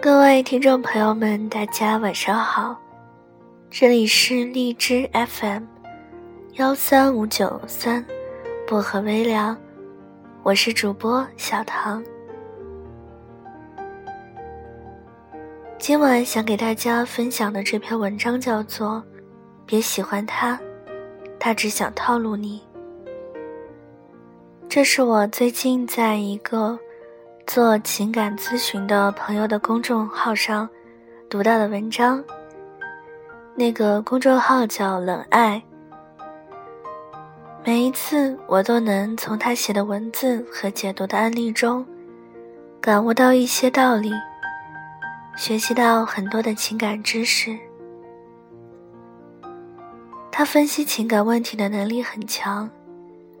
各位听众朋友们，大家晚上好，这里是荔枝 FM 幺三五九三薄荷微凉，我是主播小唐。今晚想给大家分享的这篇文章叫做《别喜欢他，他只想套路你》。这是我最近在一个做情感咨询的朋友的公众号上读到的文章。那个公众号叫“冷爱”。每一次我都能从他写的文字和解读的案例中，感悟到一些道理，学习到很多的情感知识。他分析情感问题的能力很强。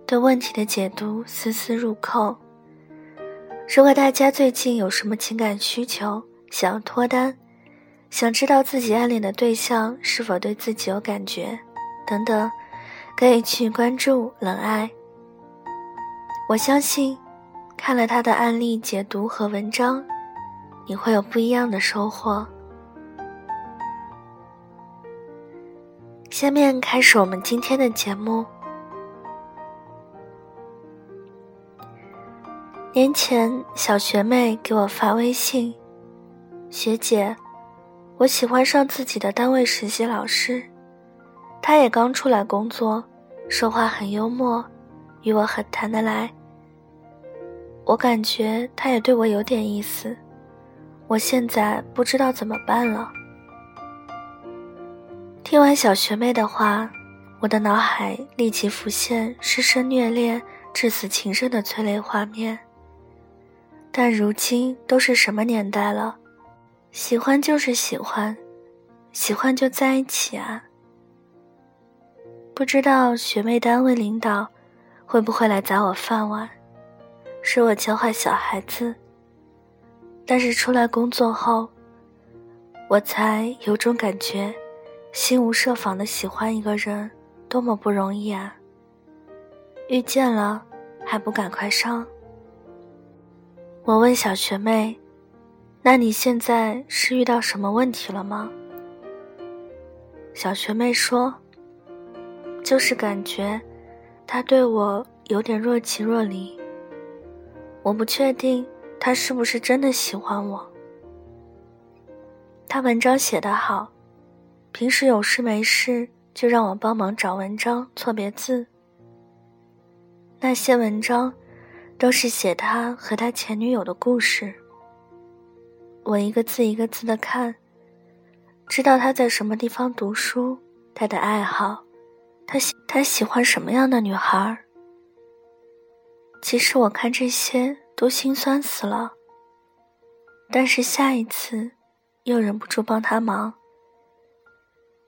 对问题的解读丝丝入扣。如果大家最近有什么情感需求，想要脱单，想知道自己暗恋的对象是否对自己有感觉，等等，可以去关注冷爱。我相信，看了他的案例解读和文章，你会有不一样的收获。下面开始我们今天的节目。年前，小学妹给我发微信：“学姐，我喜欢上自己的单位实习老师，他也刚出来工作，说话很幽默，与我很谈得来。我感觉他也对我有点意思，我现在不知道怎么办了。”听完小学妹的话，我的脑海立即浮现师生虐恋、至死情深的催泪画面。但如今都是什么年代了？喜欢就是喜欢，喜欢就在一起啊！不知道学妹单位领导会不会来砸我饭碗，说我教坏小孩子。但是出来工作后，我才有种感觉，心无设防的喜欢一个人多么不容易啊！遇见了，还不赶快上？我问小学妹：“那你现在是遇到什么问题了吗？”小学妹说：“就是感觉他对我有点若即若离。我不确定他是不是真的喜欢我。他文章写得好，平时有事没事就让我帮忙找文章、错别字。那些文章。”都是写他和他前女友的故事。我一个字一个字的看，知道他在什么地方读书，他的爱好，他喜他喜欢什么样的女孩。其实我看这些都心酸死了。但是下一次，又忍不住帮他忙。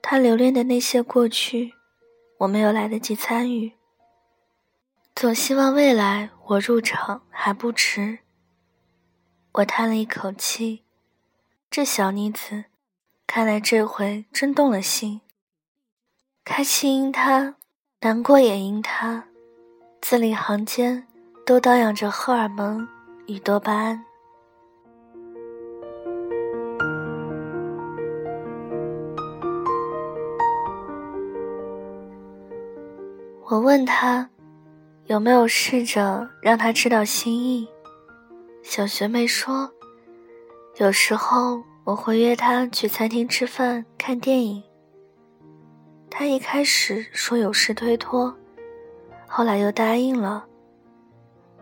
他留恋的那些过去，我没有来得及参与。总希望未来我入场还不迟。我叹了一口气，这小妮子，看来这回真动了心。开心因他，难过也因他，字里行间都荡漾着荷尔蒙与多巴胺。我问他。有没有试着让他知道心意？小学妹说：“有时候我会约他去餐厅吃饭、看电影。他一开始说有事推脱，后来又答应了。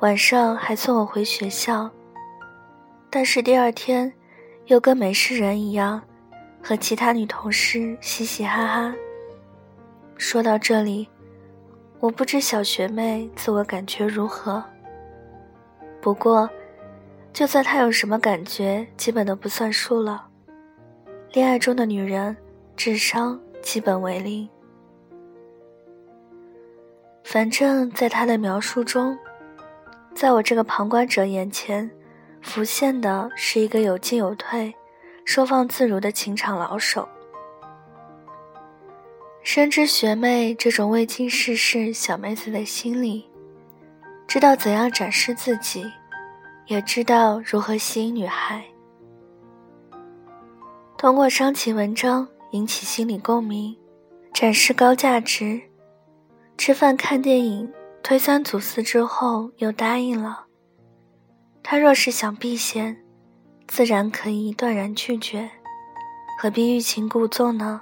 晚上还送我回学校，但是第二天又跟没事人一样，和其他女同事嘻嘻哈哈。”说到这里。我不知小学妹自我感觉如何。不过，就算她有什么感觉，基本都不算数了。恋爱中的女人，智商基本为零。反正，在她的描述中，在我这个旁观者眼前，浮现的是一个有进有退、收放自如的情场老手。深知学妹这种未经世事小妹子的心理，知道怎样展示自己，也知道如何吸引女孩。通过伤情文章引起心理共鸣，展示高价值。吃饭看电影推三阻四之后又答应了。他若是想避嫌，自然可以断然拒绝，何必欲擒故纵呢？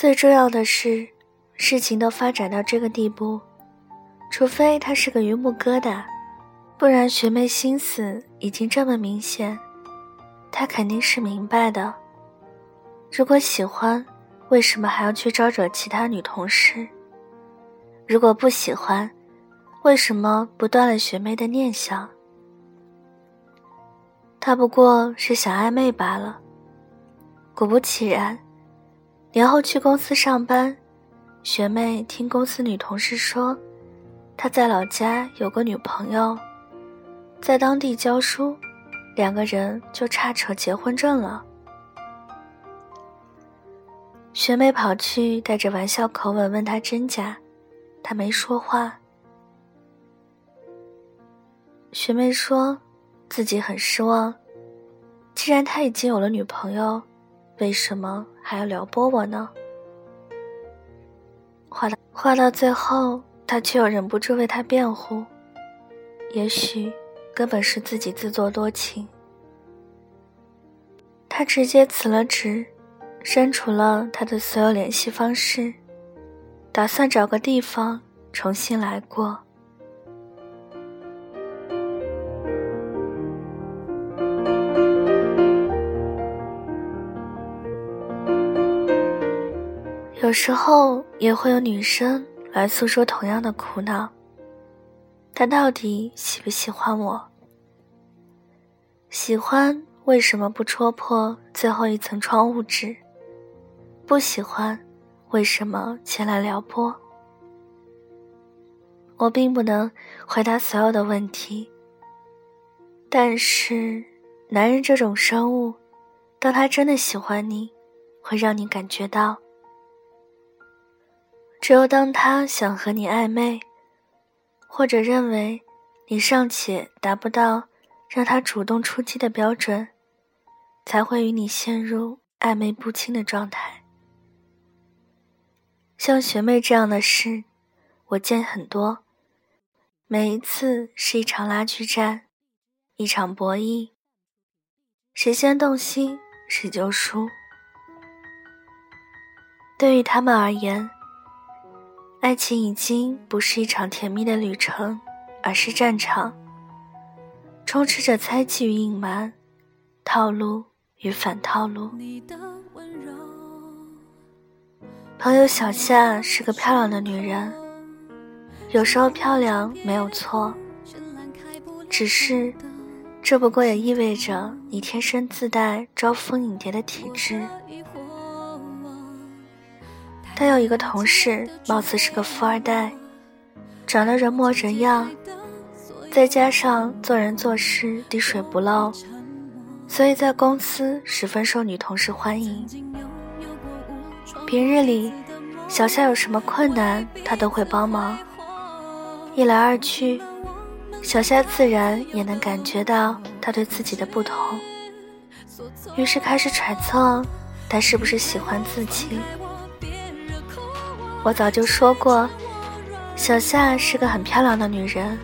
最重要的是，事情都发展到这个地步，除非他是个榆木疙瘩，不然学妹心思已经这么明显，他肯定是明白的。如果喜欢。为什么还要去招惹其他女同事？如果不喜欢，为什么不断了学妹的念想？他不过是想暧昧罢了。果不其然，年后去公司上班，学妹听公司女同事说，他在老家有个女朋友，在当地教书，两个人就差扯结婚证了。学妹跑去，带着玩笑口吻问他真假，他没说话。学妹说，自己很失望，既然他已经有了女朋友，为什么还要撩拨我呢？话到话到最后，他却又忍不住为他辩护，也许根本是自己自作多情。他直接辞了职。删除了他的所有联系方式，打算找个地方重新来过。有时候也会有女生来诉说同样的苦恼：他到底喜不喜欢我？喜欢为什么不戳破最后一层窗户纸？不喜欢，为什么前来撩拨？我并不能回答所有的问题。但是，男人这种生物，当他真的喜欢你，会让你感觉到。只有当他想和你暧昧，或者认为你尚且达不到让他主动出击的标准，才会与你陷入暧昧不清的状态。像学妹这样的事，我见很多。每一次是一场拉锯战，一场博弈。谁先动心，谁就输。对于他们而言，爱情已经不是一场甜蜜的旅程，而是战场，充斥着猜忌与隐瞒，套路与反套路。朋友小夏是个漂亮的女人，有时候漂亮没有错，只是这不过也意味着你天生自带招蜂引蝶的体质。他有一个同事，貌似是个富二代，长得人模人样，再加上做人做事滴水不漏，所以在公司十分受女同事欢迎。平日里，小夏有什么困难，他都会帮忙。一来二去，小夏自然也能感觉到他对自己的不同，于是开始揣测他是不是喜欢自己。我早就说过，小夏是个很漂亮的女人，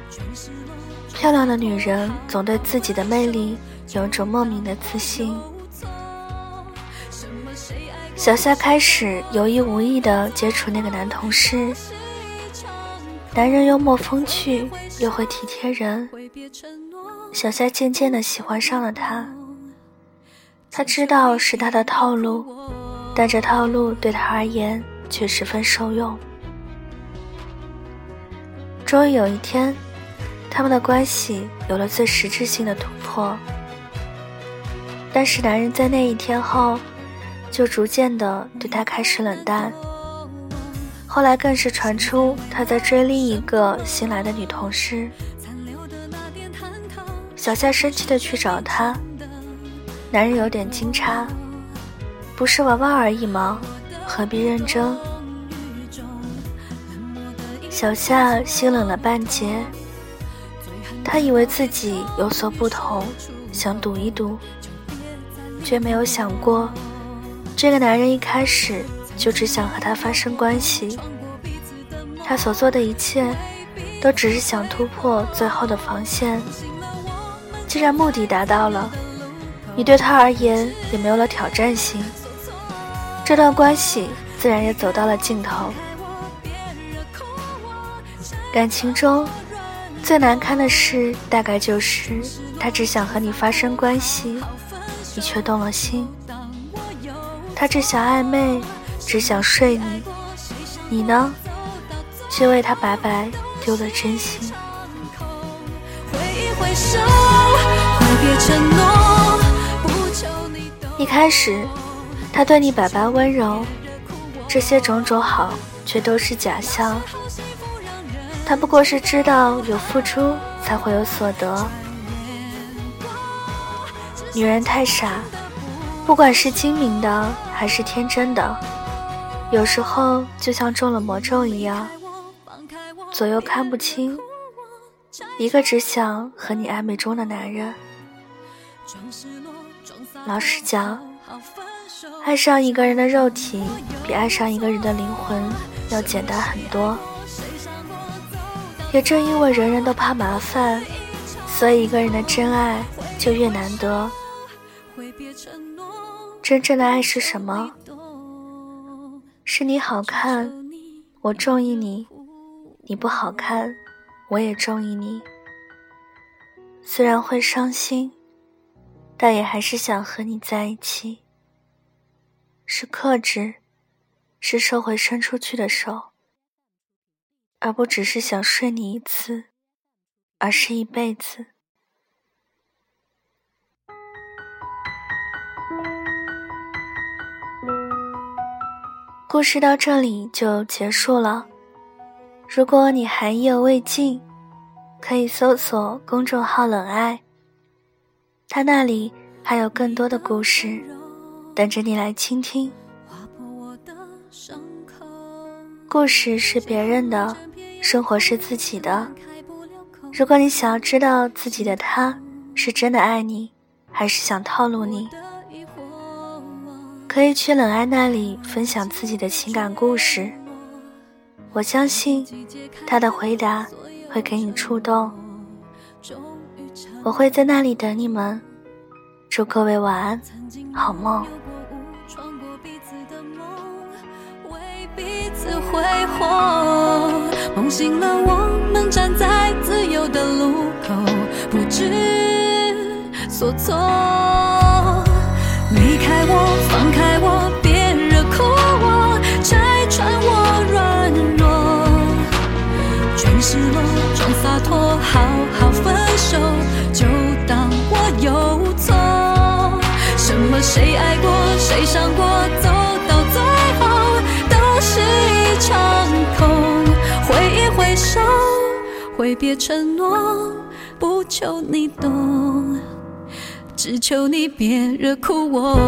漂亮的女人总对自己的魅力有种莫名的自信。小夏开始有意无意的接触那个男同事，男人幽默风趣，又会体贴人。小夏渐渐的喜欢上了他。他知道是他的套路，但这套路对他而言却十分受用。终于有一天，他们的关系有了最实质性的突破。但是男人在那一天后。就逐渐的对他开始冷淡，后来更是传出他在追另一个新来的女同事。小夏生气的去找他，男人有点惊诧，不是玩玩而已吗？何必认真？小夏心冷了半截，他以为自己有所不同，想赌一赌，却没有想过，这个男人一开始就只想和他发生关系。他所做的一切，都只是想突破最后的防线。既然目的达到了，你对他而言也没有了挑战性，这段关系自然也走到了尽头。感情中最难堪的事，大概就是他只想和你发生关系，你却动了心；他只想暧昧，只想睡你，你呢？却为他白白丢了真心。一开始，他对你百般温柔，这些种种好，却都是假象。他不过是知道有付出才会有所得。女人太傻，不管是精明的还是天真的，有时候就像中了魔咒一样。左右看不清，一个只想和你暧昧中的男人。老实讲，爱上一个人的肉体，比爱上一个人的灵魂要简单很多。也正因为人人都怕麻烦，所以一个人的真爱就越难得。真正的爱是什么？是你好看，我中意你。你不好看，我也中意你。虽然会伤心，但也还是想和你在一起。是克制，是收回伸出去的手，而不只是想睡你一次，而是一辈子。故事到这里就结束了。如果你还意犹未尽，可以搜索公众号“冷爱”，他那里还有更多的故事等着你来倾听。故事是别人的，生活是自己的。如果你想要知道自己的他是真的爱你，还是想套路你，可以去冷爱那里分享自己的情感故事。我相信他的回答会给你触动，我会在那里等你们。祝各位晚安，好梦。梦醒了，我们站在自由的路口，不知所措。离开我，放开我，别惹哭我，拆穿我软弱。全失落装洒脱，好好分手，就当我有错。什么谁爱过，谁伤过，走到最后都是一场挥别承诺，不求你懂，只求你别惹哭我。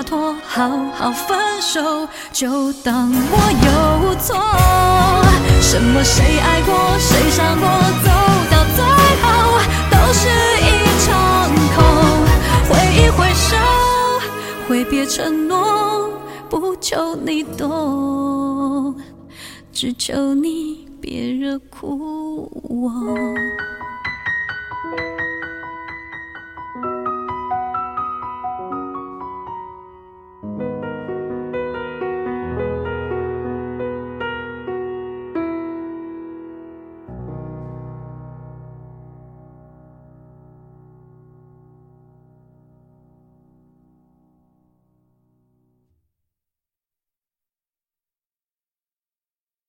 洒脱，好好分手，就当我有错。什么谁爱过，谁伤过，走到最后都是一场空。挥一挥手，挥别承诺，不求你懂，只求你别惹哭我。